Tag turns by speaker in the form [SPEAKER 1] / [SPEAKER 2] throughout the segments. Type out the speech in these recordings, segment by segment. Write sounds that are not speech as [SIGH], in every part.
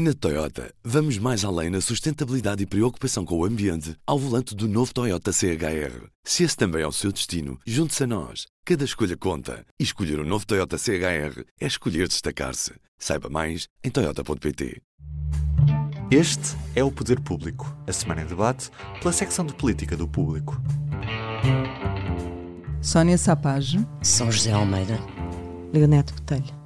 [SPEAKER 1] Na Toyota, vamos mais além na sustentabilidade e preocupação com o ambiente ao volante do novo Toyota CHR. Se esse também é o seu destino, junte-se a nós. Cada escolha conta. E escolher o um novo Toyota CHR é escolher destacar-se. Saiba mais em Toyota.pt.
[SPEAKER 2] Este é o Poder Público, a semana em debate pela secção de política do público.
[SPEAKER 3] Sónia Sapage.
[SPEAKER 4] São José Almeida.
[SPEAKER 5] Leonete Botelho.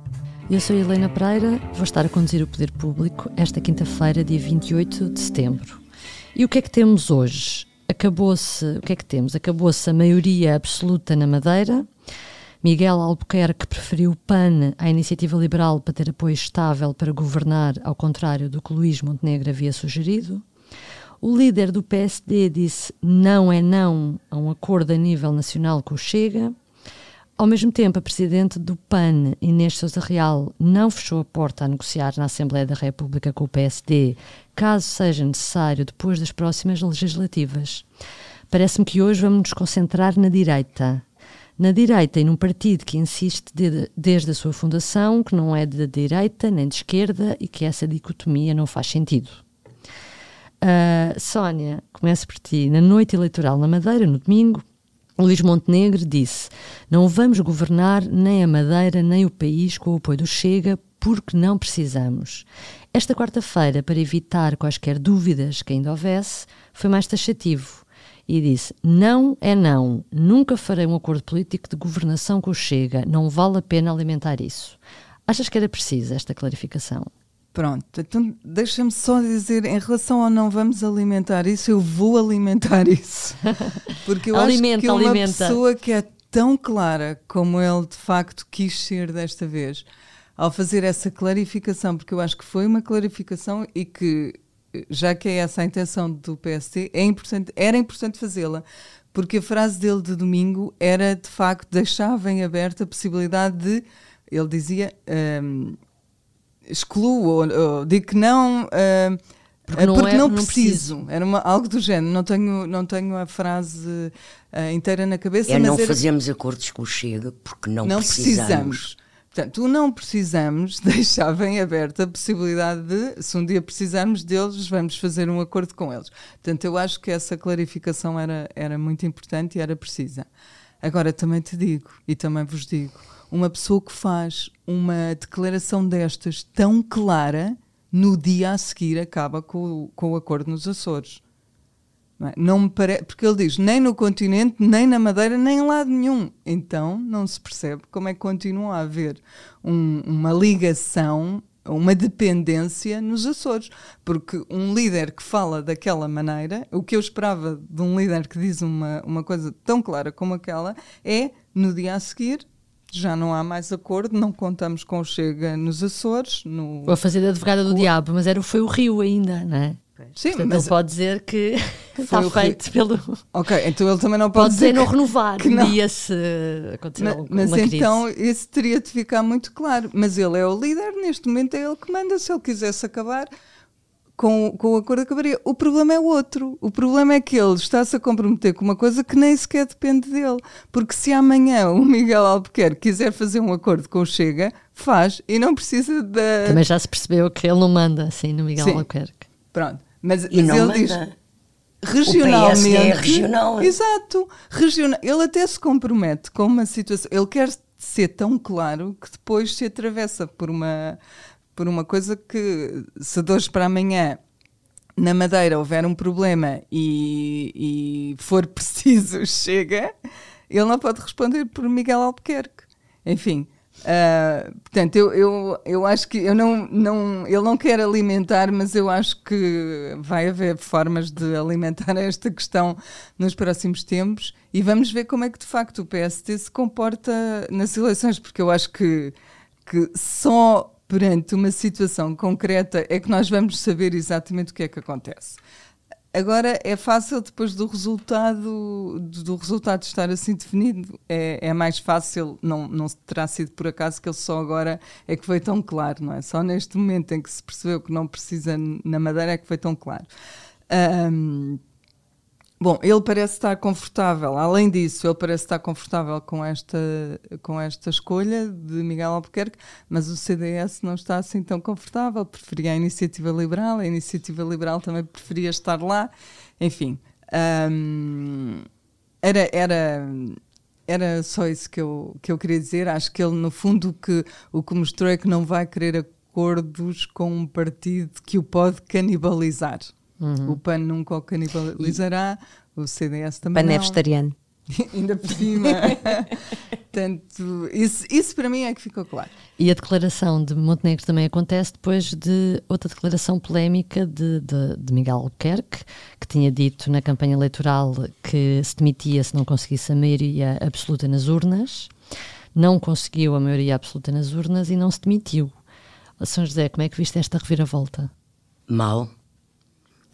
[SPEAKER 6] Eu sou Helena Pereira, vou estar a conduzir o Poder Público esta quinta-feira, dia 28 de setembro. E o que é que temos hoje? Acabou-se, o que é que temos? Acabou-se a maioria absoluta na Madeira. Miguel Albuquerque preferiu o PAN à iniciativa liberal para ter apoio estável para governar, ao contrário do que Luís Montenegro havia sugerido. O líder do PSD disse não é não a um acordo a nível nacional com o Chega. Ao mesmo tempo, a presidente do PAN, Inês Sousa Real, não fechou a porta a negociar na Assembleia da República com o PSD, caso seja necessário depois das próximas legislativas. Parece-me que hoje vamos nos concentrar na direita. Na direita e num partido que insiste de, desde a sua fundação que não é de direita nem de esquerda e que essa dicotomia não faz sentido. Uh, Sónia, começo por ti. Na noite eleitoral na Madeira, no domingo, Luís Montenegro disse: Não vamos governar nem a Madeira nem o país com o apoio do Chega porque não precisamos. Esta quarta-feira, para evitar quaisquer dúvidas que ainda houvesse, foi mais taxativo e disse: Não é não, nunca farei um acordo político de governação com o Chega, não vale a pena alimentar isso. Achas que era precisa esta clarificação?
[SPEAKER 3] Pronto, então deixa-me só dizer, em relação ao não vamos alimentar isso, eu vou alimentar [LAUGHS] isso. Porque eu alimenta, acho que uma alimenta. pessoa que é tão clara como ele de facto quis ser desta vez, ao fazer essa clarificação, porque eu acho que foi uma clarificação e que, já que é essa a intenção do PST, é importante, era importante fazê-la. Porque a frase dele de domingo era de facto deixava em aberto a possibilidade de, ele dizia. Um, excluo ou, ou digo que não. Uh, porque não, porque é, não preciso. Não era uma, algo do género. Não tenho, não tenho a frase uh, inteira na cabeça.
[SPEAKER 4] É
[SPEAKER 3] mas
[SPEAKER 4] não
[SPEAKER 3] era,
[SPEAKER 4] fazemos acordos com o Chega porque não,
[SPEAKER 3] não
[SPEAKER 4] precisamos.
[SPEAKER 3] precisamos. Portanto, o não precisamos [LAUGHS] deixava em aberto a possibilidade de, se um dia precisarmos deles, vamos fazer um acordo com eles. Portanto, eu acho que essa clarificação era, era muito importante e era precisa. Agora, também te digo, e também vos digo, uma pessoa que faz uma declaração destas tão clara, no dia a seguir acaba com, com o acordo nos Açores. Não, é? me parece, porque ele diz nem no continente, nem na Madeira, nem em lado nenhum. Então não se percebe como é que continua a haver um, uma ligação, uma dependência nos Açores. Porque um líder que fala daquela maneira, o que eu esperava de um líder que diz uma, uma coisa tão clara como aquela, é no dia a seguir já não há mais acordo, não contamos com o Chega nos Açores. No...
[SPEAKER 6] Vou fazer de advogada do o... diabo, mas era, foi o Rio ainda, não é?
[SPEAKER 3] Sim,
[SPEAKER 6] Portanto,
[SPEAKER 3] mas
[SPEAKER 6] não pode dizer que [LAUGHS] está feito Rio. pelo.
[SPEAKER 3] Ok, então ele também não pode,
[SPEAKER 6] pode
[SPEAKER 3] dizer.
[SPEAKER 6] não renovar
[SPEAKER 3] que não.
[SPEAKER 6] dia se acontecer
[SPEAKER 3] mas,
[SPEAKER 6] alguma
[SPEAKER 3] mas
[SPEAKER 6] crise.
[SPEAKER 3] então isso teria de ficar muito claro. Mas ele é o líder, neste momento é ele que manda. Se ele quisesse acabar, com, com o acordo acabaria. O problema é outro. O problema é que ele está-se a comprometer com uma coisa que nem sequer depende dele. Porque se amanhã o Miguel Albuquerque quiser fazer um acordo com o Chega, faz e não precisa da.
[SPEAKER 6] Também já se percebeu que ele não manda assim no Miguel Sim. Albuquerque.
[SPEAKER 3] Pronto. Mas,
[SPEAKER 4] e
[SPEAKER 3] mas
[SPEAKER 4] não
[SPEAKER 3] ele
[SPEAKER 4] manda.
[SPEAKER 3] diz. Regionalmente.
[SPEAKER 4] é regional.
[SPEAKER 3] Exato. Regional, ele até se compromete com uma situação. Ele quer ser tão claro que depois se atravessa por uma por uma coisa que, se de hoje para amanhã na Madeira houver um problema e, e for [LAUGHS] preciso, chega, ele não pode responder por Miguel Albuquerque. Enfim, Uh, portanto, eu, eu, eu acho que eu não, não, ele não quer alimentar, mas eu acho que vai haver formas de alimentar [LAUGHS] esta questão nos próximos tempos e vamos ver como é que de facto o PST se comporta nas eleições, porque eu acho que, que só perante uma situação concreta é que nós vamos saber exatamente o que é que acontece. Agora é fácil depois do resultado do resultado estar assim definido? É, é mais fácil? Não não terá sido por acaso que ele só agora é que foi tão claro não é? Só neste momento em que se percebeu que não precisa na Madeira é que foi tão claro. Um, Bom, ele parece estar confortável. Além disso, ele parece estar confortável com esta, com esta escolha de Miguel Albuquerque, mas o CDS não está assim tão confortável. Preferia a iniciativa liberal, a iniciativa liberal também preferia estar lá. Enfim, hum, era, era, era só isso que eu, que eu queria dizer. Acho que ele, no fundo, que, o que mostrou é que não vai querer acordos com um partido que o pode canibalizar. O PAN nunca o canibalizará, o CDS também
[SPEAKER 5] Pan é
[SPEAKER 3] não.
[SPEAKER 5] vegetariano. [LAUGHS]
[SPEAKER 3] Ainda por cima. Portanto, isso, isso para mim é que ficou claro.
[SPEAKER 6] E a declaração de Montenegro também acontece depois de outra declaração polémica de, de, de Miguel Albuquerque, que tinha dito na campanha eleitoral que se demitia se não conseguisse a maioria absoluta nas urnas. Não conseguiu a maioria absoluta nas urnas e não se demitiu. São José, como é que viste esta reviravolta?
[SPEAKER 4] Mal.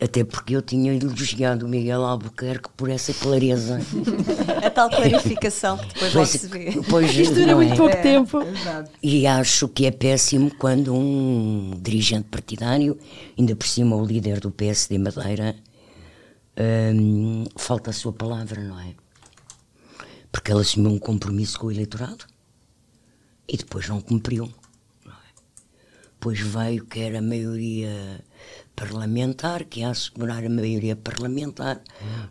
[SPEAKER 4] Até porque eu tinha elogiado o Miguel Albuquerque por essa clareza. [LAUGHS]
[SPEAKER 5] A tal clarificação que depois
[SPEAKER 4] Pois,
[SPEAKER 5] se vê.
[SPEAKER 4] pois,
[SPEAKER 6] Isto dura muito
[SPEAKER 4] é?
[SPEAKER 6] pouco tempo.
[SPEAKER 3] Exato.
[SPEAKER 4] E acho que é péssimo quando um dirigente partidário, ainda por cima o líder do PSD Madeira, hum, falta a sua palavra, não é? Porque ele assumiu um compromisso com o eleitorado e depois não cumpriu. Não é? Pois veio que era a maioria parlamentar, que ia assegurar a maioria parlamentar.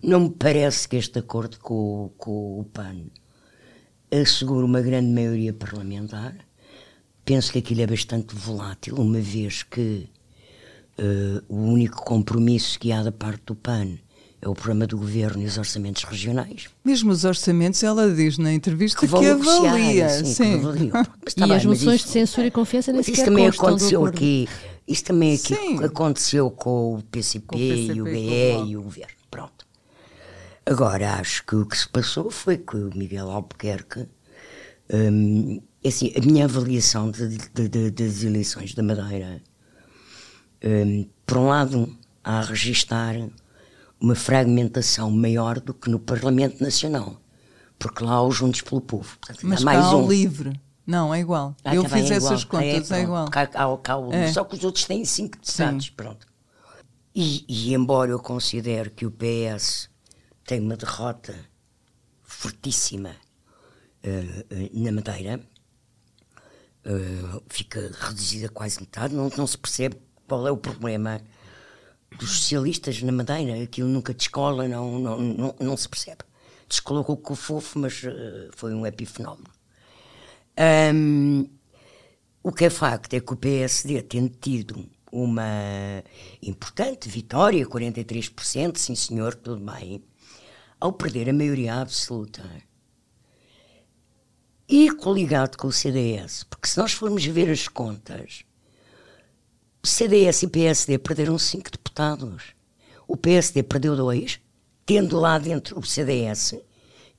[SPEAKER 4] Não me parece que este acordo com, o- com o PAN assegura uma grande maioria parlamentar. Penso que aquilo é bastante volátil, uma vez que eh, o único compromisso que há da parte do PAN é o programa do governo e os orçamentos regionais.
[SPEAKER 3] Mesmo os orçamentos, ela diz na entrevista que,
[SPEAKER 4] vão negociar,
[SPEAKER 3] avalia.
[SPEAKER 4] sim, que
[SPEAKER 3] sim.
[SPEAKER 4] avaliam. [LAUGHS] Mas tá
[SPEAKER 6] e
[SPEAKER 4] bem,
[SPEAKER 6] as
[SPEAKER 4] mas
[SPEAKER 6] moções
[SPEAKER 4] isso-
[SPEAKER 6] de censura e confiança nem
[SPEAKER 4] mas isso
[SPEAKER 6] sequer
[SPEAKER 4] também aconteceu
[SPEAKER 6] acordo.
[SPEAKER 4] aqui. Isso também aqui
[SPEAKER 3] Sim.
[SPEAKER 4] aconteceu com o PCP,
[SPEAKER 3] Com o PCP
[SPEAKER 4] e o BE e o governo. Pronto. Agora, acho que o que se passou foi que o Miguel Albuquerque. hum, assim, a minha avaliação de- de- de- das eleições da Madeira, hum, por um lado, há a registar uma fragmentação maior do que no Parlamento Nacional, porque lá há os Juntos pelo Povo. Portanto,
[SPEAKER 3] Mas
[SPEAKER 4] há mais um.
[SPEAKER 3] livre. Não, é igual.
[SPEAKER 4] Ah,
[SPEAKER 3] eu fiz
[SPEAKER 4] é
[SPEAKER 3] essas contas, é,
[SPEAKER 4] pronto.
[SPEAKER 3] igual.
[SPEAKER 4] Cá- cá- cá
[SPEAKER 3] É.
[SPEAKER 4] Só que os outros têm cinco deputados,
[SPEAKER 3] Sim.
[SPEAKER 4] pronto. E, e embora eu considere que o PS tem uma derrota fortíssima eh, eh, na Madeira, eh, fica reduzida quase metade, não, não se percebe qual é o problema dos socialistas na Madeira, aquilo nunca descola, não, não, não, não se percebe. Descolou com o fofo, mas foi um epifenómeno. Ahm, o que é facto é que o PSD, tendo tido uma importante vitória, 43%, sim senhor, tudo bem, ao perder a maioria absoluta e coligado com o CDS, porque se nós formos ver as contas, CDS e PSD perderam cinco deputados. O PSD perdeu dois, tendo lá dentro o CDS,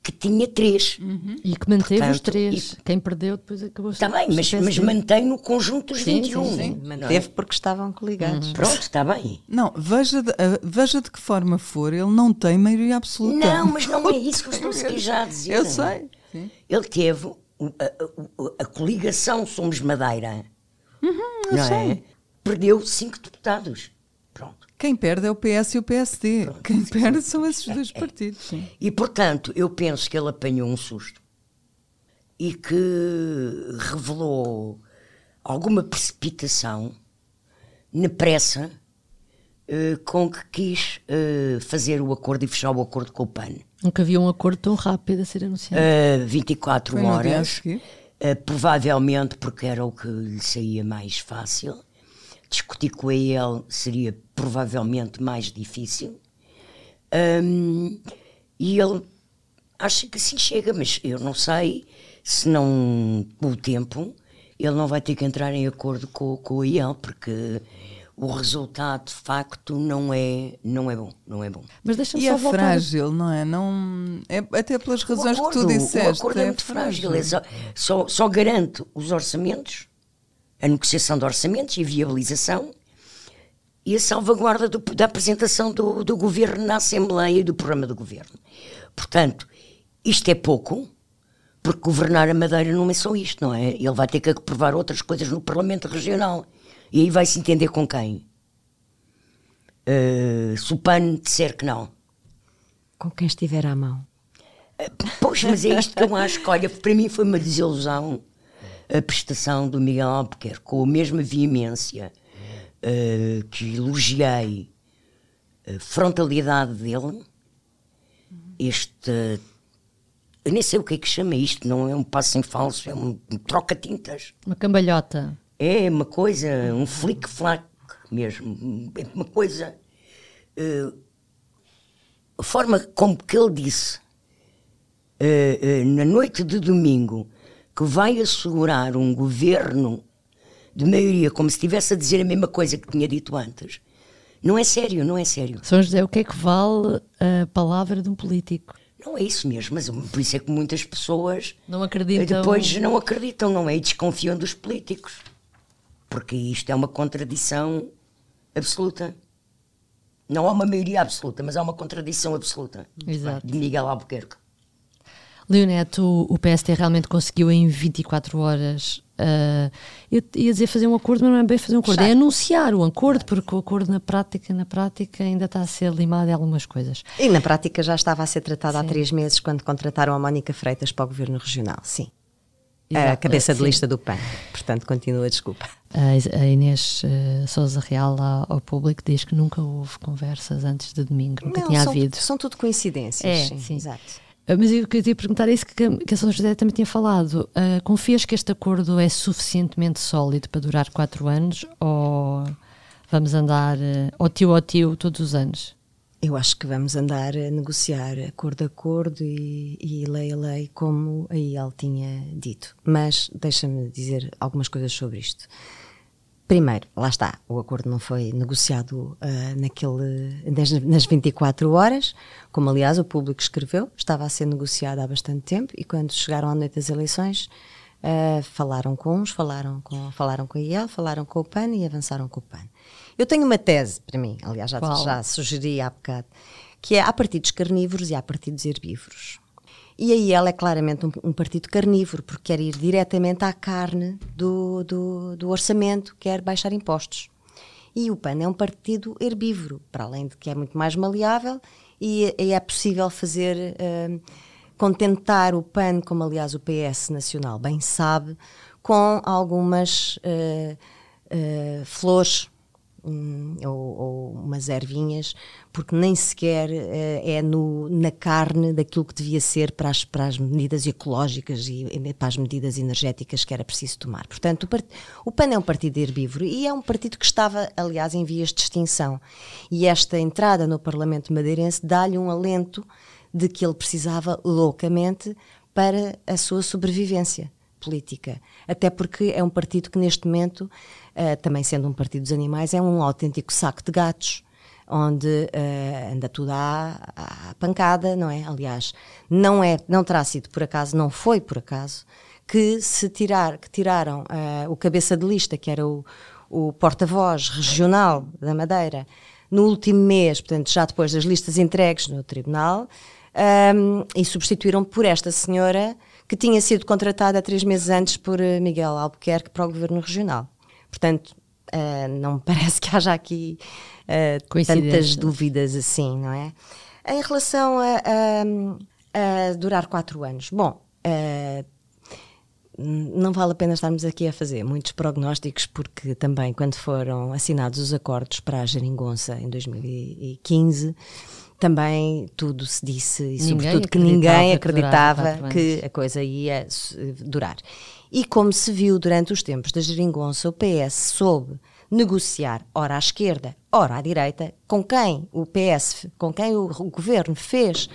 [SPEAKER 4] que tinha três.
[SPEAKER 6] E que manteve os
[SPEAKER 4] Portanto,
[SPEAKER 6] três.
[SPEAKER 4] e-
[SPEAKER 6] Quem perdeu depois acabou
[SPEAKER 4] Está bem, mas, mas mantém no conjunto dos
[SPEAKER 6] Sim,
[SPEAKER 4] 21.
[SPEAKER 6] sim, sim.
[SPEAKER 4] é?
[SPEAKER 5] Manteve porque estavam coligados.
[SPEAKER 4] Pronto, está bem.
[SPEAKER 3] Não, veja de, ah, veja de que forma for, ele não tem maioria absoluta.
[SPEAKER 4] Não, mas não é isso que eu estou já a [LAUGHS] dizer.
[SPEAKER 3] Eu sei. Sim.
[SPEAKER 4] Ele teve a, a- a- coligação Somos Madeira,
[SPEAKER 3] eu
[SPEAKER 4] não
[SPEAKER 3] sei.
[SPEAKER 4] é? Perdeu cinco deputados.
[SPEAKER 3] Quem perde é o PS e o PSD. Quem perde são esses dois partidos. Sim.
[SPEAKER 4] E, portanto, eu penso que ele apanhou um susto e que revelou alguma precipitação na pressa eh, com que quis eh, fazer o acordo e fechar o acordo com o PAN.
[SPEAKER 6] Nunca havia um acordo tão rápido a ser anunciado.
[SPEAKER 4] Uh, 24
[SPEAKER 3] Foi
[SPEAKER 4] horas, uh, provavelmente porque era o que lhe saía mais fácil. Discutir com ele seria provavelmente mais difícil. Um, e ele acha que assim chega, mas eu não sei se não, com o tempo, ele não vai ter que entrar em acordo com, com o IEL, porque o resultado de facto não é, não é bom. Não é bom.
[SPEAKER 6] Mas deixa-me
[SPEAKER 3] E
[SPEAKER 6] só
[SPEAKER 3] é
[SPEAKER 6] voltar.
[SPEAKER 3] frágil, não é? Não, é até pelas razões
[SPEAKER 4] o
[SPEAKER 3] que tu
[SPEAKER 4] acordo,
[SPEAKER 3] disseste.
[SPEAKER 4] O acordo é, muito frágil. É só, só, só garante os orçamentos, a negociação de orçamentos e viabilização e a salvaguarda do- da apresentação do, do governo na Assembleia e do programa do governo. Portanto, isto é pouco, porque governar a Madeira não é só isto, não é? Ele vai ter que aprovar outras coisas no Parlamento Regional. E aí vai se entender com quem? Eh, se o PAN disser que não.
[SPEAKER 5] Com quem estiver à mão.
[SPEAKER 4] Pois, mas é isto que eu acho que, olha, para mim foi uma desilusão a prestação do Miguel Albuquerque, com a mesma veemência uh, que elogiei a frontalidade dele, este. Eu nem sei o que é que chama isto, não é um passo em falso, é um, um troca-tintas.
[SPEAKER 6] Uma cambalhota.
[SPEAKER 4] É uma coisa, um flick-flack mesmo, é uma coisa. Uh, a forma como que ele disse uh, uh, na noite de domingo que vai assegurar um governo de maioria, como se estivesse a dizer a mesma coisa que tinha dito antes, não é sério, não é sério.
[SPEAKER 6] São José, o que é que vale a palavra de um político?
[SPEAKER 4] Não é isso mesmo, mas por isso é que muitas pessoas
[SPEAKER 6] não acreditam.
[SPEAKER 4] depois não acreditam, não é? E desconfiam dos políticos. Porque isto é uma contradição absoluta. Não há uma maioria absoluta, mas há uma contradição absoluta.
[SPEAKER 6] Exato.
[SPEAKER 4] De Miguel Albuquerque.
[SPEAKER 6] Leoneto, o PST realmente conseguiu em 24 horas. Uh, eu ia dizer fazer um acordo, mas não é bem fazer um acordo, é anunciar o acordo, porque o acordo na prática, na prática ainda está a ser limado em algumas coisas.
[SPEAKER 5] E na prática já estava a ser tratado sim. há três meses quando contrataram a Mónica Freitas para o Governo Regional, sim. Exato, a cabeça de lista do PAN. Portanto, continua, desculpa.
[SPEAKER 6] A Inês uh, Souza Real lá ao público diz que nunca houve conversas antes de domingo, nunca
[SPEAKER 5] não,
[SPEAKER 6] tinha
[SPEAKER 5] são,
[SPEAKER 6] havido.
[SPEAKER 5] São tudo coincidências.
[SPEAKER 6] É,
[SPEAKER 5] sim,
[SPEAKER 6] sim.
[SPEAKER 5] Exato.
[SPEAKER 6] Ah, mas eu queria perguntar isso que, que a São José também tinha falado. Uh, confias que este acordo é suficientemente sólido para durar quatro anos ou vamos andar uh, ao tio ao tio todos os anos?
[SPEAKER 5] Eu acho que vamos andar a negociar acordo a acordo e, e lei a lei, como a IEL tinha dito. Mas deixa-me dizer algumas coisas sobre isto. Primeiro, lá está, o acordo não foi negociado uh, naquele, nas, nas 24 horas, como aliás o público escreveu, estava a ser negociado há bastante tempo e quando chegaram à noite das eleições uh, falaram com uns, falaram com, falaram com a IEL, falaram com o PAN e avançaram com o PAN. Eu tenho uma tese para mim, aliás já, já sugeri há bocado, que é há partidos carnívoros e há partidos herbívoros. E aí ela é claramente um, um, partido carnívoro, porque quer ir diretamente à carne do, do, do, orçamento, quer baixar impostos. E o PAN é um partido herbívoro, para além de que é muito mais maleável e, e é possível fazer, uh, contentar o PAN, como aliás o PS Nacional bem sabe, com algumas uh, uh, flores ou, ou, umas ervinhas, porque nem sequer uh, é no, na carne daquilo que devia ser para as, para as medidas ecológicas e, e, para as medidas energéticas que era preciso tomar. Portanto, o, part, o PAN é um partido herbívoro e é um partido que estava, aliás, em vias de extinção. E esta entrada no Parlamento madeirense dá-lhe um alento de que ele precisava loucamente para a sua sobrevivência política. Até porque é um partido que, neste momento, uh, também sendo um partido dos animais, é um autêntico saco de gatos, onde uh, anda tudo à, à, pancada, não é? Aliás, não é, não terá sido por acaso, não foi por acaso, que se tirar, que tiraram uh, o cabeça de lista, que era o, o porta-voz regional da Madeira, no último mês, portanto, já depois das listas entregues no tribunal, um, e substituíram por esta senhora que tinha sido contratada três meses antes por Miguel Albuquerque para o governo regional. Portanto, uh, não me [LAUGHS] parece que haja aqui uh, tantas dúvidas assim, não é? Em relação a, a, a durar quatro anos, bom, uh, não vale a pena estarmos aqui a fazer muitos prognósticos, porque também quando foram assinados os acordos para a Geringonça em 2015, também tudo se disse, e ninguém sobretudo que ninguém acreditava que, que a coisa ia durar. E como se viu durante os tempos da geringonça, o PS soube negociar, ora à esquerda, ora à direita, com quem o PS, com quem o, governo fez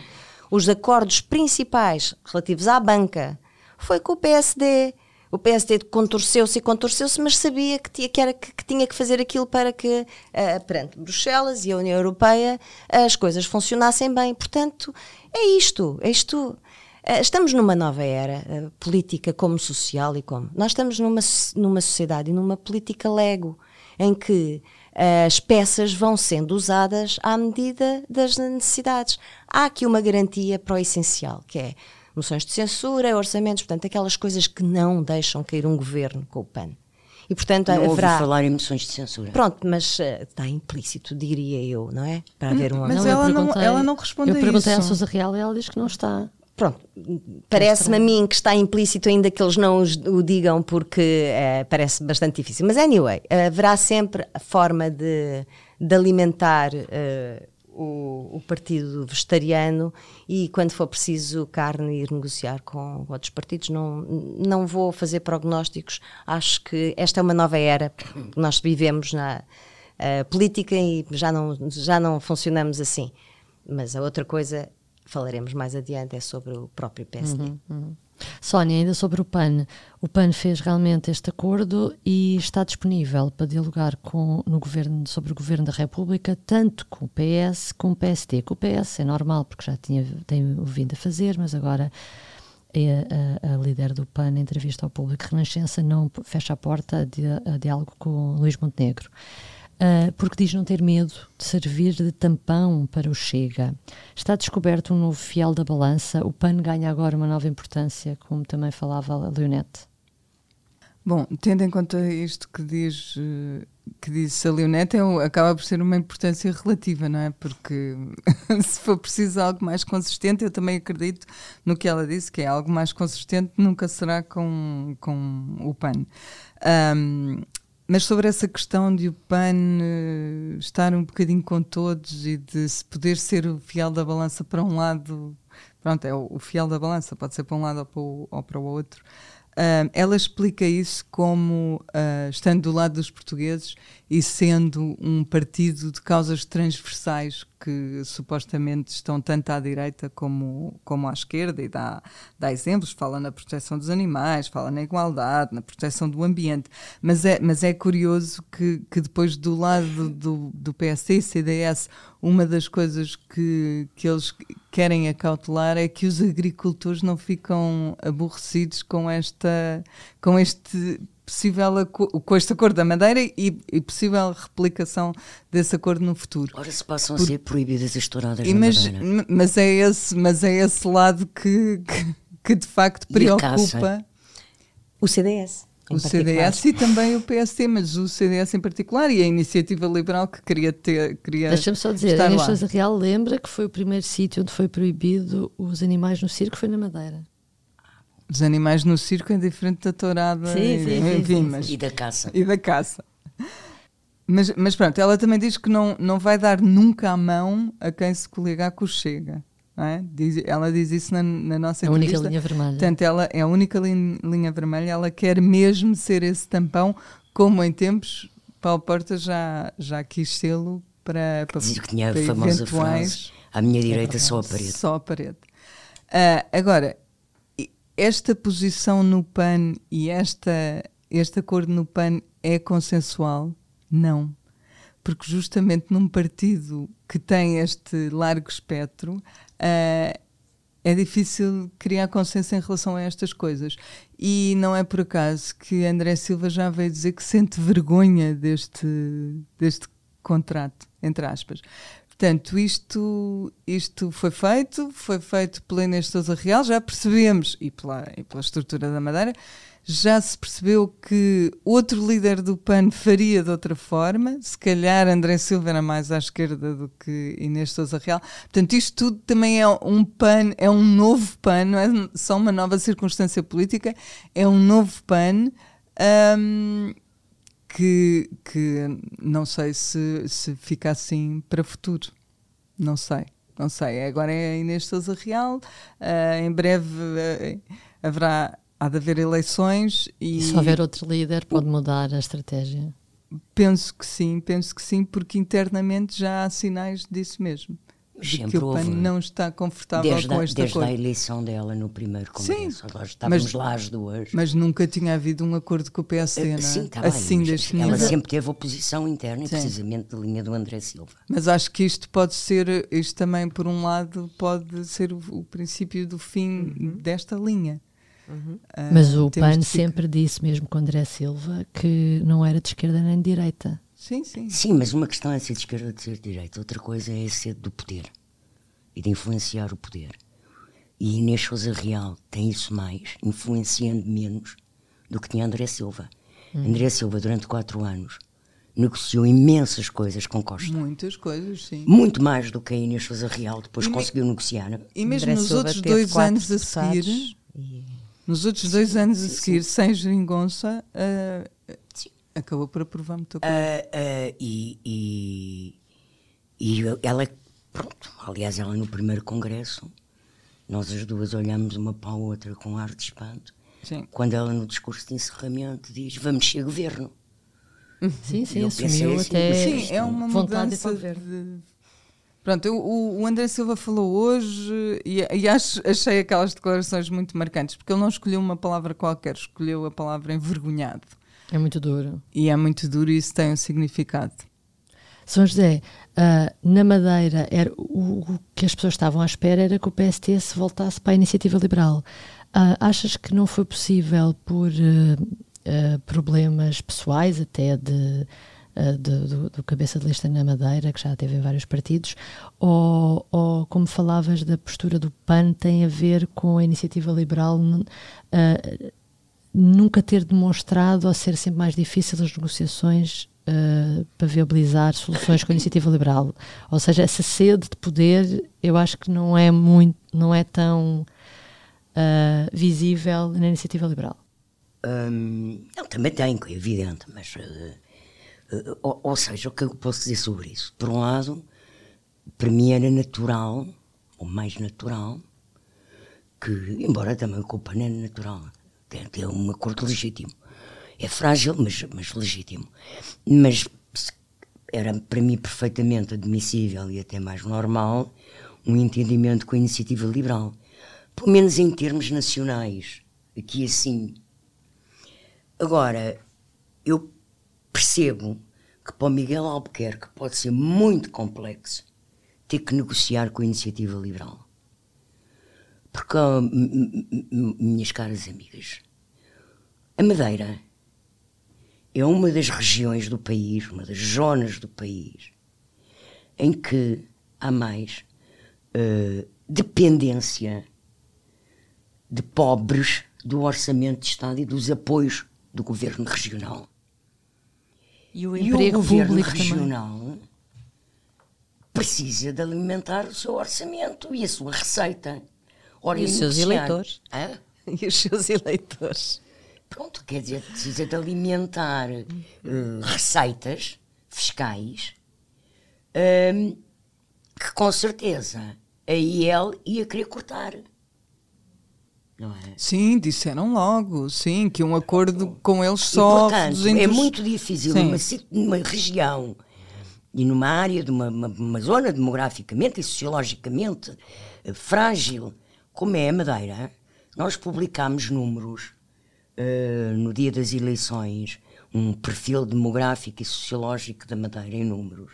[SPEAKER 5] os acordos principais relativos à banca, foi com o PSD. O PSD contorceu-se e contorceu-se, mas sabia que tinha que, era, que, que, tinha que fazer aquilo para que, uh, perante Bruxelas e a União Europeia, as coisas funcionassem bem. Portanto, é isto. É isto estamos numa nova era eh, política como social e como. Nós estamos numa, numa sociedade e numa política lego, em que eh, as peças vão sendo usadas à medida das necessidades. Há aqui uma garantia para o essencial, que é moções de censura, orçamentos, portanto, aquelas coisas que não deixam cair um governo com o PAN. E, portanto,
[SPEAKER 4] Não ouvi
[SPEAKER 5] haverá.
[SPEAKER 4] falar em moções de censura.
[SPEAKER 5] Pronto, mas eh, está implícito, diria eu, não é? Para haver um.
[SPEAKER 3] Mas
[SPEAKER 6] Não,
[SPEAKER 3] ela não- ela não responde
[SPEAKER 6] Eu
[SPEAKER 3] a
[SPEAKER 6] perguntei à
[SPEAKER 3] isso.
[SPEAKER 6] Sousa Real e ela diz que não está.
[SPEAKER 5] Pronto, parece-me a mim que está implícito ainda que eles não o digam porque eh, parece bastante difícil. Mas anyway, haverá sempre a forma de, de alimentar eh, o, o partido vegetariano e quando for preciso carne ir negociar com outros partidos. Não, não vou fazer prognósticos. Acho que esta é uma nova era que nós vivemos na eh, política e já não, já não funcionamos assim. Mas a outra coisa falaremos mais adiante é sobre o próprio PSD.
[SPEAKER 6] Sónia, ainda sobre o PAN. O PAN fez realmente este acordo e está disponível para dialogar com, no governo, sobre o governo da República, tanto com o PS como o PSD. Com o PS é normal, porque já tinha, tem vindo a fazer, mas agora é a, a líder do PAN, em entrevista ao público Renascença, não fecha a porta a, a diálogo com Luís Montenegro. Ah, porque diz não ter medo de servir de tampão para o Chega. Está descoberto um novo fiel da balança. O PAN ganha agora uma nova importância, como também falava a Leonete.
[SPEAKER 3] Bom, tendo em conta isto que diz eh, que disse a Leonete, é um- acaba por ser uma importância relativa, não é? Porque [LAUGHS] se for preciso algo mais consistente, eu também acredito no que ela disse, que é algo mais consistente nunca será com, com o PAN. Ahm, mas sobre essa questão de o PAN eh, estar um bocadinho com todos e de se poder ser o fiel da balança para um lado, pronto, é o, fiel da balança, pode ser para um lado ou para o, ou para o outro. Ah, ela explica isso como ah, estando do lado dos portugueses e sendo um partido de causas transversais que supostamente estão tanto à direita como, como à esquerda e dá, dá exemplos, fala na proteção dos animais, fala na igualdade, na proteção do ambiente, mas é, mas é curioso que, que depois do lado do, do PSD e CDS, uma das coisas que, que eles querem acautelar é que os agricultores não ficam aborrecidos com esta com este possível com este acordo da Madeira e, e possível replicação desse acordo no futuro.
[SPEAKER 4] Ora, se passam a ser proibidas as touradas
[SPEAKER 3] E
[SPEAKER 4] na
[SPEAKER 3] mas, mas é esse mas é esse lado que, que, que de facto preocupa
[SPEAKER 5] O CDS.
[SPEAKER 3] o
[SPEAKER 5] particular.
[SPEAKER 3] CDS e também o PSD, mas o CDS em particular e a Iniciativa Liberal que queria ter queria
[SPEAKER 6] Deixa-me só dizer, a. Sousa Real lembra que foi o primeiro sítio onde foi proibido os animais no circo, foi na Madeira.
[SPEAKER 3] Os animais no circo é diferente da tourada
[SPEAKER 6] Sim,
[SPEAKER 3] e,
[SPEAKER 6] sim,
[SPEAKER 3] enfim,
[SPEAKER 6] sim,
[SPEAKER 3] mas
[SPEAKER 4] E da caça.
[SPEAKER 3] e da caça. Mas, mas pronto, ela também diz que não, não vai dar nunca a mão a quem se coligar com o Chega. é? Diz- ela diz isso na, na nossa
[SPEAKER 6] A única
[SPEAKER 3] entrevista.
[SPEAKER 6] linha vermelha.
[SPEAKER 3] Portanto, ela é a única lin- linha vermelha. Ela quer mesmo ser esse tampão, como em tempos Paulo Porta já, já quis sê-lo para, para,
[SPEAKER 4] que tinha a famosa frase: à minha direita só a parede.
[SPEAKER 3] só a parede. Ah, agora, esta posição no PAN e esta, este acordo no PAN é consensual? Não. Porque justamente num partido que tem este largo espectro, ah, é difícil criar consenso em relação a estas coisas. E não é por acaso que André Silva já veio dizer que sente vergonha deste, deste contrato, entre aspas. Portanto, isto, isto foi feito, foi feito pela Inês Sousa Real, já percebemos, e pela, e pela estrutura da Madeira, já se percebeu que outro líder do PAN faria de outra forma, se calhar André Silva era mais à esquerda do que Inês Sousa Real. Portanto, isto tudo também é um PAN, é um novo PAN, não é só uma nova circunstância política, é um novo PAN. hum, que, que não sei se, se fica assim para o futuro. Não sei, não sei. Agora é a Inês Sousa Real, ah, em breve ah, haverá, há de haver eleições e,
[SPEAKER 6] E se houver outro líder, pode mudar a estratégia.
[SPEAKER 3] penso que sim, penso que sim, porque internamente já há sinais disso mesmo. De que o PAN
[SPEAKER 4] houve.
[SPEAKER 3] não está confortável
[SPEAKER 4] Desde,
[SPEAKER 3] com
[SPEAKER 4] a,
[SPEAKER 3] este
[SPEAKER 4] desde a eleição dela no primeiro
[SPEAKER 3] Sim,
[SPEAKER 4] congresso. Nós estávamos
[SPEAKER 3] mas-
[SPEAKER 4] lá as duas.
[SPEAKER 3] Mas nunca tinha havido um acordo com o PSD, não é?
[SPEAKER 4] Sim, tá
[SPEAKER 3] assim
[SPEAKER 4] bem,
[SPEAKER 3] deste
[SPEAKER 4] ela
[SPEAKER 3] nível.
[SPEAKER 4] sempre teve oposição interna,
[SPEAKER 3] Sim.
[SPEAKER 4] precisamente da linha do André Silva.
[SPEAKER 3] Mas acho que isto pode ser, isto também, por um lado, pode ser o, o princípio do fim desta linha. Ah,
[SPEAKER 6] Mas o PAN sempre disse, mesmo com André Silva, que não era de esquerda nem de direita.
[SPEAKER 3] Sim, sim.
[SPEAKER 4] Sim, mas uma questão é ser de esquerda ou de ser de direita, outra coisa é ser do poder e de influenciar o poder. E Inês Sousa Real tem isso mais, influenciando menos do que tinha André Silva. André Silva, durante quatro anos, negociou imensas coisas com Costa.
[SPEAKER 3] Muitas coisas, sim.
[SPEAKER 4] Muito mais do que a Inês Sousa Real depois
[SPEAKER 3] E me-
[SPEAKER 4] conseguiu negociar.
[SPEAKER 3] E mesmo
[SPEAKER 5] André
[SPEAKER 3] nos
[SPEAKER 5] Silva
[SPEAKER 3] outros dois anos a seguir,
[SPEAKER 5] e-
[SPEAKER 3] nos outros dois anos a seguir, sem geringonça, ah, acabou por aprovar muita coisa.
[SPEAKER 4] Ah, ah, e, e, e ela, pronto, aliás, ela no primeiro congresso, nós as duas olhamos uma para a outra com ar de espanto,
[SPEAKER 3] Sim.
[SPEAKER 4] quando ela no discurso de encerramento diz vamos ser governo.
[SPEAKER 6] Sim, sim, assumiu
[SPEAKER 4] assim,
[SPEAKER 6] até
[SPEAKER 3] Sim, é uma
[SPEAKER 6] de
[SPEAKER 3] mudança
[SPEAKER 6] governo.
[SPEAKER 3] de... Pronto, eu- o, o André Silva falou hoje e, e acho, achei aquelas declarações muito marcantes, porque ele não escolheu uma palavra qualquer, escolheu a palavra envergonhado.
[SPEAKER 6] É muito duro.
[SPEAKER 3] E é muito duro e isso tem um significado.
[SPEAKER 6] São José, ah, na Madeira, era, o, o que as pessoas estavam à espera era que o PST se voltasse para a iniciativa liberal. Ah, achas que não foi possível por ah, problemas pessoais, até de, de- do, do cabeça de lista na Madeira, que já teve em vários partidos, ou, ou como falavas da postura do PAN, tem a ver com a iniciativa liberal? Nunca ter demonstrado ou ser sempre mais difícil as negociações eh, para viabilizar soluções com a iniciativa liberal. Ou seja, essa sede de poder eu acho que não é muito, não é tão eh, visível na iniciativa liberal.
[SPEAKER 4] Hum, também tem, é evidente, mas. eh, ou, ou seja, o que eu posso dizer sobre isso? Por um lado, para mim era natural, ou mais natural, que, embora também o culpa não é natural, tem, tem um acordo legítimo. É frágil, mas, mas legítimo. Mas era para mim perfeitamente admissível e até mais normal um entendimento com a iniciativa liberal. Pelo menos em termos nacionais. Aqui assim, Agora, eu percebo que para o Miguel Albuquerque pode ser muito complexo ter que negociar com a iniciativa liberal. Porque, minhas caras amigas, a Madeira é uma das regiões do país, uma das zonas do país, em que há mais eh, dependência de pobres do orçamento de Estado e dos apoios do governo regional.
[SPEAKER 6] E o
[SPEAKER 4] E
[SPEAKER 6] emprego
[SPEAKER 4] o governo
[SPEAKER 6] público também.
[SPEAKER 4] regional precisa de alimentar o seu orçamento e a sua receita. Ora,
[SPEAKER 5] E os seus eleitores.
[SPEAKER 4] Hã? [LAUGHS]
[SPEAKER 5] E os seus eleitores.
[SPEAKER 4] Pronto, quer dizer, precisa de alimentar eh, receitas fiscais ehm, que com certeza a IEL ia querer cortar. Não é?
[SPEAKER 3] Sim, disseram logo, sim, que um acordo com eles
[SPEAKER 4] E,
[SPEAKER 3] só.
[SPEAKER 4] portanto,
[SPEAKER 3] dos
[SPEAKER 4] é
[SPEAKER 3] indus-
[SPEAKER 4] muito difícil numa, numa região e numa área, de uma, uma- uma zona demograficamente e sociologicamente eh, frágil, como é a Madeira, nós publicámos números eh, no dia das eleições, um perfil demográfico e sociológico da Madeira em números.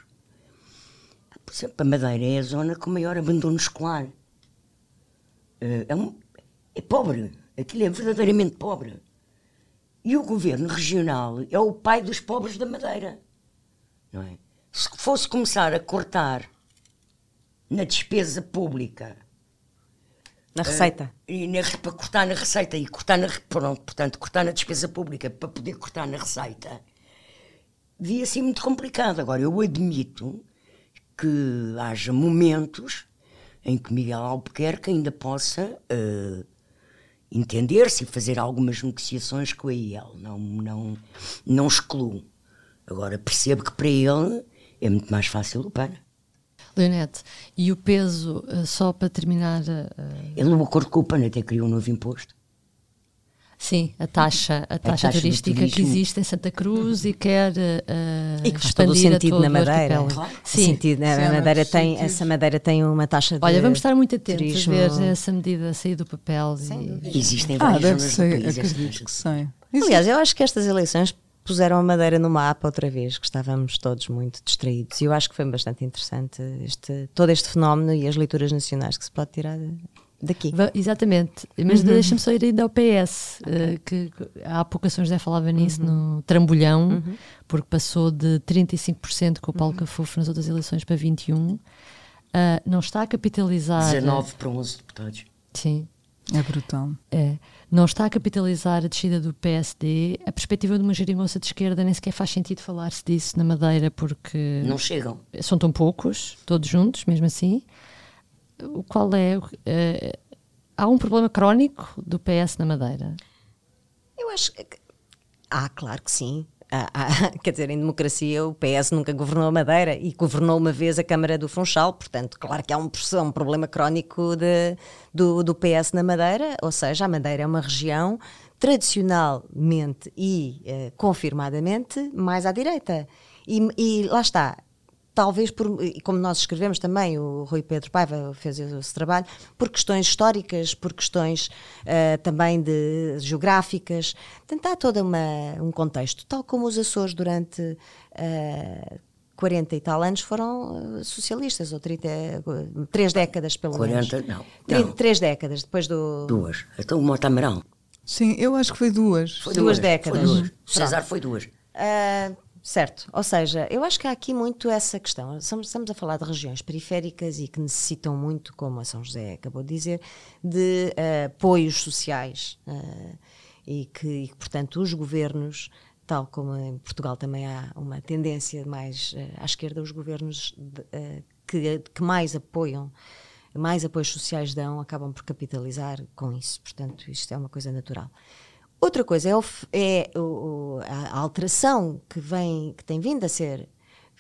[SPEAKER 4] Por exemplo, a Madeira é a zona com maior abandono escolar. Eh, é, um- é pobre. Aquilo é verdadeiramente pobre. E o governo regional é o pai dos pobres da Madeira. Não é? Se fosse começar a cortar na despesa pública
[SPEAKER 5] Na receita.
[SPEAKER 4] e na, para cortar na receita e cortar na pronto, portanto, cortar na despesa pública para poder cortar na receita, devia ser muito complicado. Agora, eu admito que haja momentos em que Miguel Albuquerque ainda possa eh, entender-se e fazer algumas negociações com a IEL. Não, não, não excluo. Agora, percebo que para ele é muito mais fácil o PAN.
[SPEAKER 6] Leonete, e o peso, eh, só para terminar, eh,
[SPEAKER 4] Ele, no acordo com o PAN, até criou um novo imposto.
[SPEAKER 6] sim, a taxa, a taxa,
[SPEAKER 4] taxa do
[SPEAKER 6] turística que existe em Santa Cruz e quer eh,
[SPEAKER 5] E que faz todo o
[SPEAKER 6] expandir a
[SPEAKER 5] sentido na Madeira.
[SPEAKER 4] Claro.
[SPEAKER 6] Sim.
[SPEAKER 5] Sentido, né?
[SPEAKER 3] Sim,
[SPEAKER 5] a
[SPEAKER 3] há
[SPEAKER 5] Madeira tem, essa Madeira tem uma taxa de
[SPEAKER 6] Olha, vamos estar muito atentos
[SPEAKER 5] turismo.
[SPEAKER 6] a ver essa medida sair do papel. e-
[SPEAKER 4] Existem
[SPEAKER 3] Ah,
[SPEAKER 4] várias
[SPEAKER 3] deve
[SPEAKER 4] zonas do
[SPEAKER 3] ser, acredito
[SPEAKER 4] taxa.
[SPEAKER 3] que sei.
[SPEAKER 5] Aliás, eu acho que estas eleições puseram a Madeira no mapa outra vez, que estávamos todos muito distraídos. E eu acho que foi bastante interessante este, todo este fenómeno e as leituras nacionais que se pode tirar daqui.
[SPEAKER 6] Va- Exatamente, mas deixa-me só ir ainda ao PS, eh, que que há pouco a São José falava nisso no trambolhão, porque passou de 35% com o Paulo Cafufo nas outras eleições para 21%. Ah, não está a capitalizar.
[SPEAKER 4] 19 para 11 deputados.
[SPEAKER 6] Sim.
[SPEAKER 3] É brutal.
[SPEAKER 6] É. Não está a capitalizar a descida do PSD. A perspectiva de uma geringonça de esquerda nem sequer faz sentido falar-se disso na Madeira, porque.
[SPEAKER 4] Não chegam.
[SPEAKER 6] São tão poucos, todos juntos, mesmo assim. O qual é. Uh, há um problema crónico do PS na Madeira?
[SPEAKER 5] Eu acho que. Ah, claro que sim. [LAUGHS] Ah, ah, quer dizer, em democracia o PS nunca governou a Madeira e governou uma vez a Câmara do Funchal, portanto, claro que há um, um problema crónico de, do, do PS na Madeira, ou seja, a Madeira é uma região tradicionalmente e eh, confirmadamente mais à direita. E, e lá está, talvez por, como nós escrevemos também, o Rui Pedro Paiva fez esse trabalho, por questões históricas, por questões uh, também de geográficas, tentar todo uma, um contexto, tal como os Açores durante uh, eh, 40 e tal anos foram uh, socialistas, ou 30, três décadas pelo
[SPEAKER 4] 40,
[SPEAKER 5] menos.
[SPEAKER 4] não.
[SPEAKER 5] Três,
[SPEAKER 4] não.
[SPEAKER 5] três décadas, depois do...
[SPEAKER 4] Duas. Então o Motamarão.
[SPEAKER 3] Sim, eu acho que foi duas.
[SPEAKER 5] Foi duas, duas décadas.
[SPEAKER 4] Foi duas. O César foi duas.
[SPEAKER 5] Uh, Certo, ou seja, eu acho que há aqui muito essa questão. Estamos, a falar de regiões periféricas e que necessitam muito, como a São José acabou de dizer, de uh, apoios sociais uh, e, que, e que, portanto, os governos, tal como em Portugal também há uma tendência mais uh, à esquerda, os governos de, que, que mais apoiam mais apoios sociais dão, acabam por capitalizar com isso. Portanto, isto é uma coisa natural. Outra coisa é, o, é o, a alteração que vem, que tem vindo a ser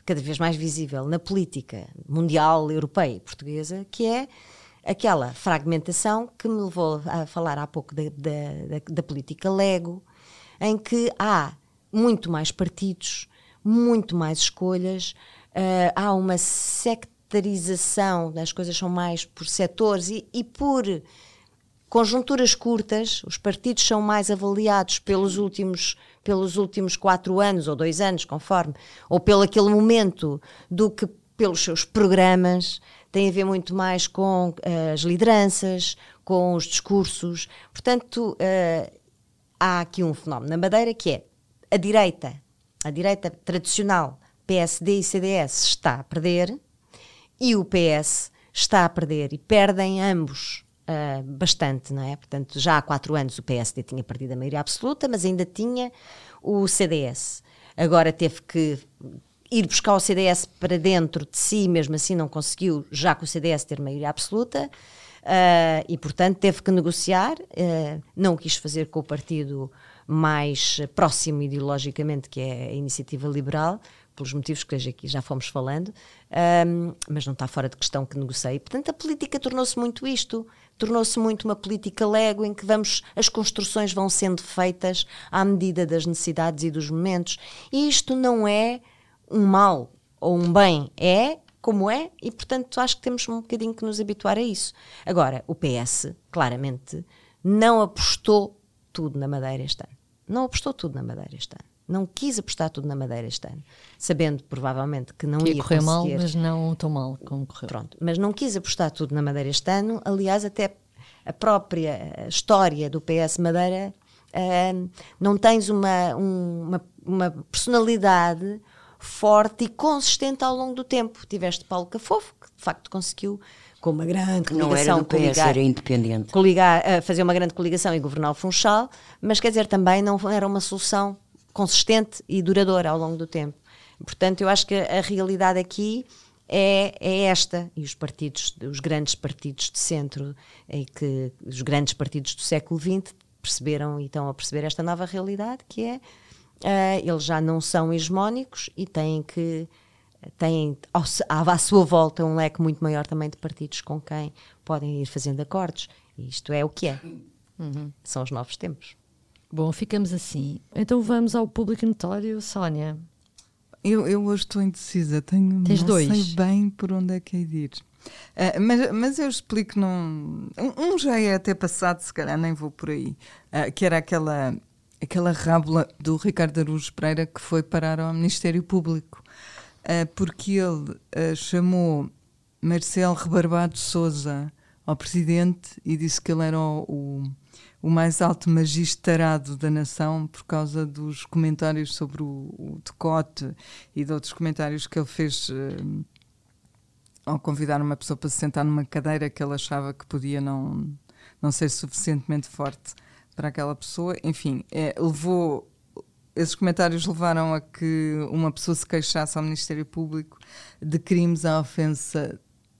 [SPEAKER 5] cada vez mais visível na política mundial, europeia e portuguesa, que é aquela fragmentação que me levou a falar há pouco da, da, da política Lego, em que há muito mais partidos, muito mais escolhas, uh, há uma sectarização, as coisas são mais por setores e, e por conjunturas curtas, os partidos são mais avaliados pelos últimos, pelos últimos quatro anos ou dois anos, conforme, ou pelo aquele momento, do que pelos seus programas, tem a ver muito mais com uh, as lideranças, com os discursos. Portanto, uh, há aqui um fenómeno na Madeira que é a direita, a direita tradicional, PSD e CDS, está a perder e o PS está a perder e perdem ambos uh, bastante, não é? Portanto, já há quatro anos o PSD tinha perdido a maioria absoluta, mas ainda tinha o CDS. Agora teve que ir buscar o CDS para dentro de si, mesmo assim não conseguiu, já que o CDS ter maioria absoluta, uh, e portanto teve que negociar, uh, não quis fazer com o partido mais próximo ideologicamente, que é a Iniciativa Liberal, pelos motivos que aqui já fomos falando, um, mas não está fora de questão que negocie. Portanto, a política tornou-se muito isto, tornou-se muito uma política lego em que vamos, as construções vão sendo feitas à medida das necessidades e dos momentos. E isto não é um mal ou um bem, é como é, e portanto acho que temos um bocadinho que nos habituar a isso. Agora, o PS, claramente, não apostou tudo na Madeira este ano. Não apostou tudo na Madeira este ano não quis apostar tudo na Madeira este ano, sabendo provavelmente que não
[SPEAKER 6] que
[SPEAKER 5] ia,
[SPEAKER 6] ia correr
[SPEAKER 5] conseguir.
[SPEAKER 6] mal, mas não tão mal como correu.
[SPEAKER 5] Pronto, mas não quis apostar tudo na Madeira este ano, aliás, até a própria história do PS Madeira uh, não tens uma, uma, uma personalidade forte e consistente ao longo do tempo. Tiveste Paulo Cafofo, que de facto conseguiu com uma grande coligação. Não era
[SPEAKER 4] do PS, coligar, era independente.
[SPEAKER 5] Coligar, uh, fazer uma grande coligação e governar o Funchal, mas quer dizer, também não era uma solução consistente e duradoura ao longo do tempo. Portanto, eu acho que a realidade aqui é, é, esta e os partidos, os grandes partidos de centro e que os grandes partidos do século XX perceberam e estão a perceber esta nova realidade que é uh, eles já não são hegemónicos e têm que têm ao, à, sua volta um leque muito maior também de partidos com quem podem ir fazendo acordos e isto é o que é uhum. são os novos tempos
[SPEAKER 6] Bom, ficamos assim. Então vamos ao público notório, Sónia.
[SPEAKER 3] Eu, eu hoje estou indecisa, tenho,
[SPEAKER 6] Tens
[SPEAKER 3] não
[SPEAKER 6] dois.
[SPEAKER 3] sei bem por onde é que é ir. Uh, mas, mas eu explico num. Um, um, já é até passado, se calhar nem vou por aí. Uh, que era aquela, aquela rábula do Ricardo Araújo Pereira que foi parar ao Ministério Público. Uh, porque ele chamou Marcelo Rebarbado Souza ao presidente e disse que ele era o, o o mais alto magistrado da nação por causa dos comentários sobre o, o decote e de outros comentários que ele fez uh, ao convidar uma pessoa para se sentar numa cadeira que ele achava que podia não não ser suficientemente forte para aquela pessoa. Enfim, é, levou. Esses comentários levaram a que uma pessoa se queixasse ao Ministério Público de crimes à ofensa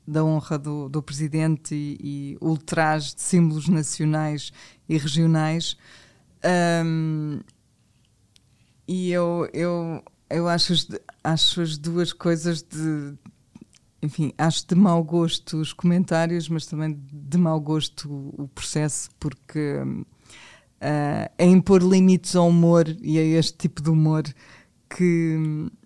[SPEAKER 3] da honra do, do presidente e, e ultraje de símbolos nacionais e regionais. Um, e eu, eu, eu acho, acho as duas coisas de. Enfim, acho de mau gosto os comentários, mas também de mau gosto o, o processo, porque uh, é impor limites ao humor e a este tipo de humor que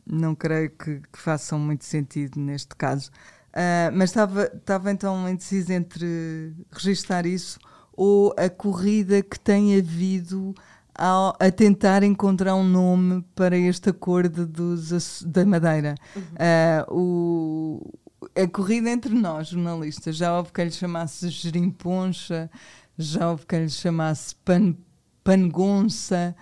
[SPEAKER 3] não creio que, que façam muito sentido neste caso. Uh, mas estava então indeciso entre registar isso ou a corrida que tem havido ao, a tentar encontrar um nome para este acordo dos, da Madeira. Uhum. Uh, o, a corrida entre nós, jornalistas, já houve quem lhe chamasse Gerimponcha, já houve quem lhe chamasse pan, Pangonça,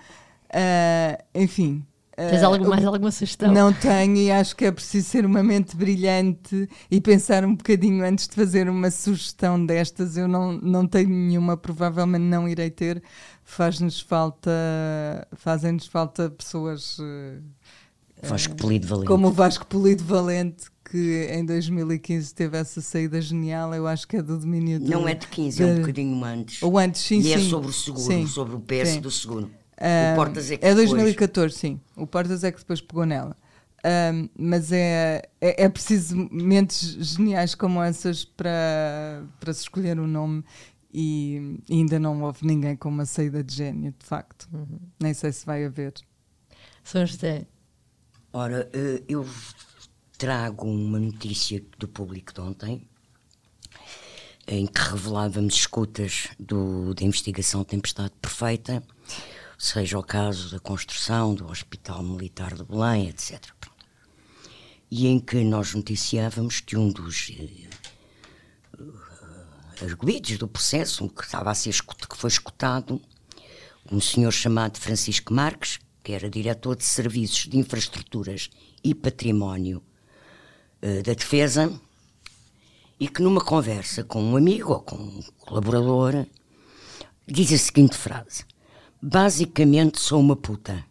[SPEAKER 3] uh, enfim.
[SPEAKER 6] Tens algum, mais alguma sugestão?
[SPEAKER 3] Não tenho e acho que é preciso ser uma mente brilhante e pensar um bocadinho antes de fazer uma sugestão destas. Eu não, não tenho nenhuma, provavelmente não irei ter. Faz-nos falta, fazem-nos falta pessoas uh,
[SPEAKER 4] Vasco Polido Valente.
[SPEAKER 3] como o Vasco Polido Valente, que em 2015 teve essa saída genial, eu acho que é do domínio
[SPEAKER 4] Não é de 15, de... é um bocadinho antes.
[SPEAKER 3] Ou antes, sim,
[SPEAKER 4] e
[SPEAKER 3] sim.
[SPEAKER 4] é sobre o seguro,
[SPEAKER 3] sim,
[SPEAKER 4] sobre o PS
[SPEAKER 3] sim.
[SPEAKER 4] do seguro. O Portas é que
[SPEAKER 3] É
[SPEAKER 4] depois...
[SPEAKER 3] 2014, sim. O Portas é que depois pegou nela. Um, mas é, é, é, preciso mentes geniais como essas para, para se escolher um nome e, e ainda não houve ninguém com uma saída de gênio, de facto. Uhum. Nem sei se vai haver.
[SPEAKER 6] São José.
[SPEAKER 4] Ora, eh, eu trago uma notícia do público de ontem em que revelávamos escutas do, da investigação Tempestade Perfeita seja o caso da construção do Hospital Militar de Belém, etc. E em que nós noticiávamos que um dos uh, arguídos do processo, que estava a ser que foi escutado, um senhor chamado Francisco Marques, que era diretor de Serviços de Infraestruturas e Património uh, da Defesa, e que numa conversa com um amigo ou com um colaborador, diz a seguinte frase: Basicamente sou uma puta.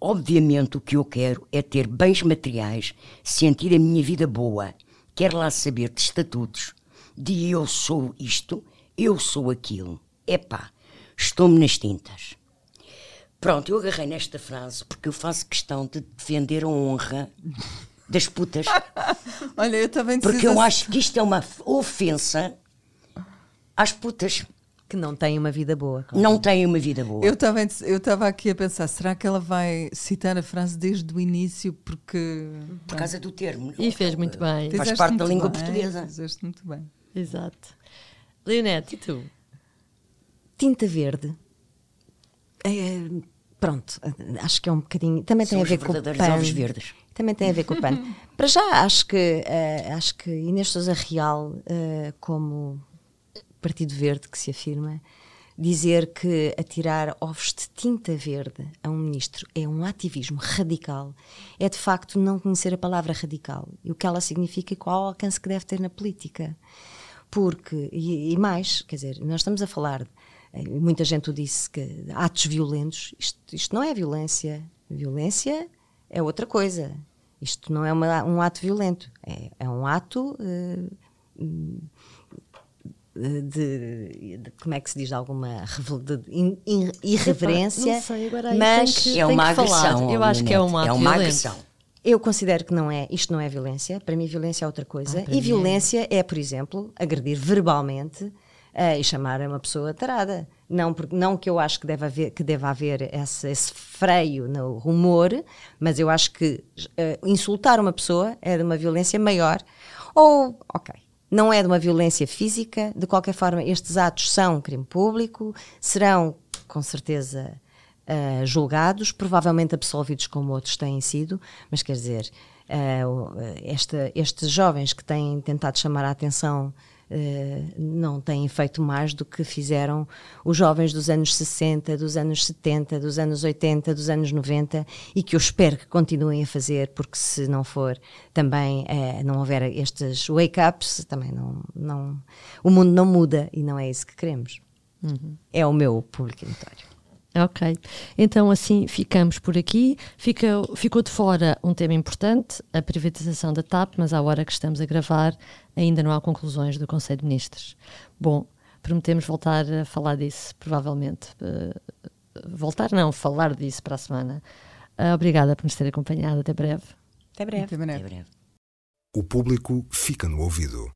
[SPEAKER 4] Obviamente o que eu quero é ter bens materiais, sentir a minha vida boa. Quero lá saber de estatutos, de eu sou isto, eu sou aquilo. Epá, estou-me nas tintas. Pronto, eu agarrei nesta frase porque eu faço questão de defender a honra das putas. [LAUGHS]
[SPEAKER 3] Olha, eu também
[SPEAKER 4] Porque eu acho que isto é uma ofensa às putas
[SPEAKER 5] que não têm uma vida boa.
[SPEAKER 4] Claro. Não têm uma vida boa.
[SPEAKER 3] Eu estava eu estava aqui a pensar, será que ela vai citar a frase desde o início porque
[SPEAKER 4] por causa do termo?
[SPEAKER 6] E fez muito bem.
[SPEAKER 4] Faz
[SPEAKER 3] Fizeste
[SPEAKER 4] parte da língua
[SPEAKER 3] bem,
[SPEAKER 4] portuguesa.
[SPEAKER 3] Fizeste muito bem.
[SPEAKER 6] Exato. Leonete, e tu?
[SPEAKER 5] Tinta verde. É, pronto, acho que é um bocadinho. Também
[SPEAKER 4] São
[SPEAKER 5] tem a ver com o PAN.
[SPEAKER 4] ovos verdes.
[SPEAKER 5] Também tem a ver com o PAN. [LAUGHS] Para já, acho que, uh, acho que Inês Sousa Real, uh, como Partido Verde que se afirma, dizer que atirar ovos de tinta verde a um ministro é um ativismo radical, é de facto não conhecer a palavra radical e o que ela significa e qual o alcance que deve ter na política. Porque, e, e mais, quer dizer, nós estamos a falar, muita gente o disse, que atos violentos, isto, isto não é violência. Violência é outra coisa. Isto não é uma, um ato violento, é, é um ato. Uh, de, de, como é que se diz alguma de, in, in, irreverência
[SPEAKER 6] não sei,
[SPEAKER 5] mas
[SPEAKER 6] que,
[SPEAKER 4] é uma agressão
[SPEAKER 6] eu acho que é um ato
[SPEAKER 4] é uma agressão.
[SPEAKER 5] Eu considero que não é isto não é violência para mim violência é outra coisa.
[SPEAKER 6] Ah,
[SPEAKER 5] e
[SPEAKER 6] mim
[SPEAKER 5] violência é. por exemplo agredir verbalmente uh, e chamar uma pessoa tarada. Não porque não que eu acho que deve haver que deve haver esse, esse freio no rumor mas eu acho que uh, insultar uma pessoa é de uma violência maior. Ou ok não é de uma violência física, de qualquer forma, estes atos são crime público, serão, com certeza, uh, julgados, provavelmente absolvidos como outros têm sido, mas quer dizer, uh, esta, estes jovens que têm tentado chamar a atenção uh, não têm feito mais do que fizeram os jovens dos anos 60, dos anos 70, dos anos 80, dos anos 90 e que eu espero que continuem a fazer, porque se não for também, uh, não houver estes wake-ups, também não, não, o mundo não muda e não é isso que queremos. Uhum. É o meu público notório.
[SPEAKER 6] Ok, então assim ficamos por aqui. Fica, ficou de fora um tema importante, a privatização da TAP, mas à hora que estamos a gravar ainda não há conclusões do Conselho de Ministros. Bom, prometemos voltar a falar disso, provavelmente. Uh, voltar não, falar disso para a semana. Uh, obrigada por nos ter acompanhado. Até breve.
[SPEAKER 5] Até breve.
[SPEAKER 3] Até breve. Até breve.
[SPEAKER 1] O público fica no ouvido.